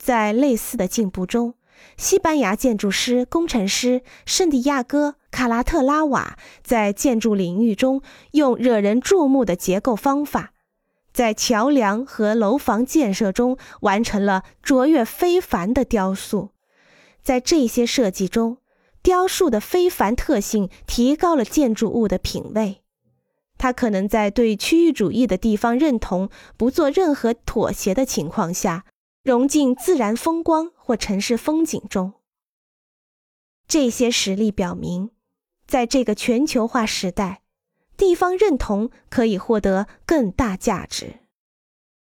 在类似的进步中，西班牙建筑师、工程师圣地亚哥·卡拉特拉瓦在建筑领域中用惹人注目的结构方法，在桥梁和楼房建设中完成了卓越非凡的雕塑。在这些设计中，雕塑的非凡特性提高了建筑物的品味。它可能在对区域主义的地方认同不做任何妥协的情况下。融进自然风光或城市风景中。这些实例表明，在这个全球化时代，地方认同可以获得更大价值。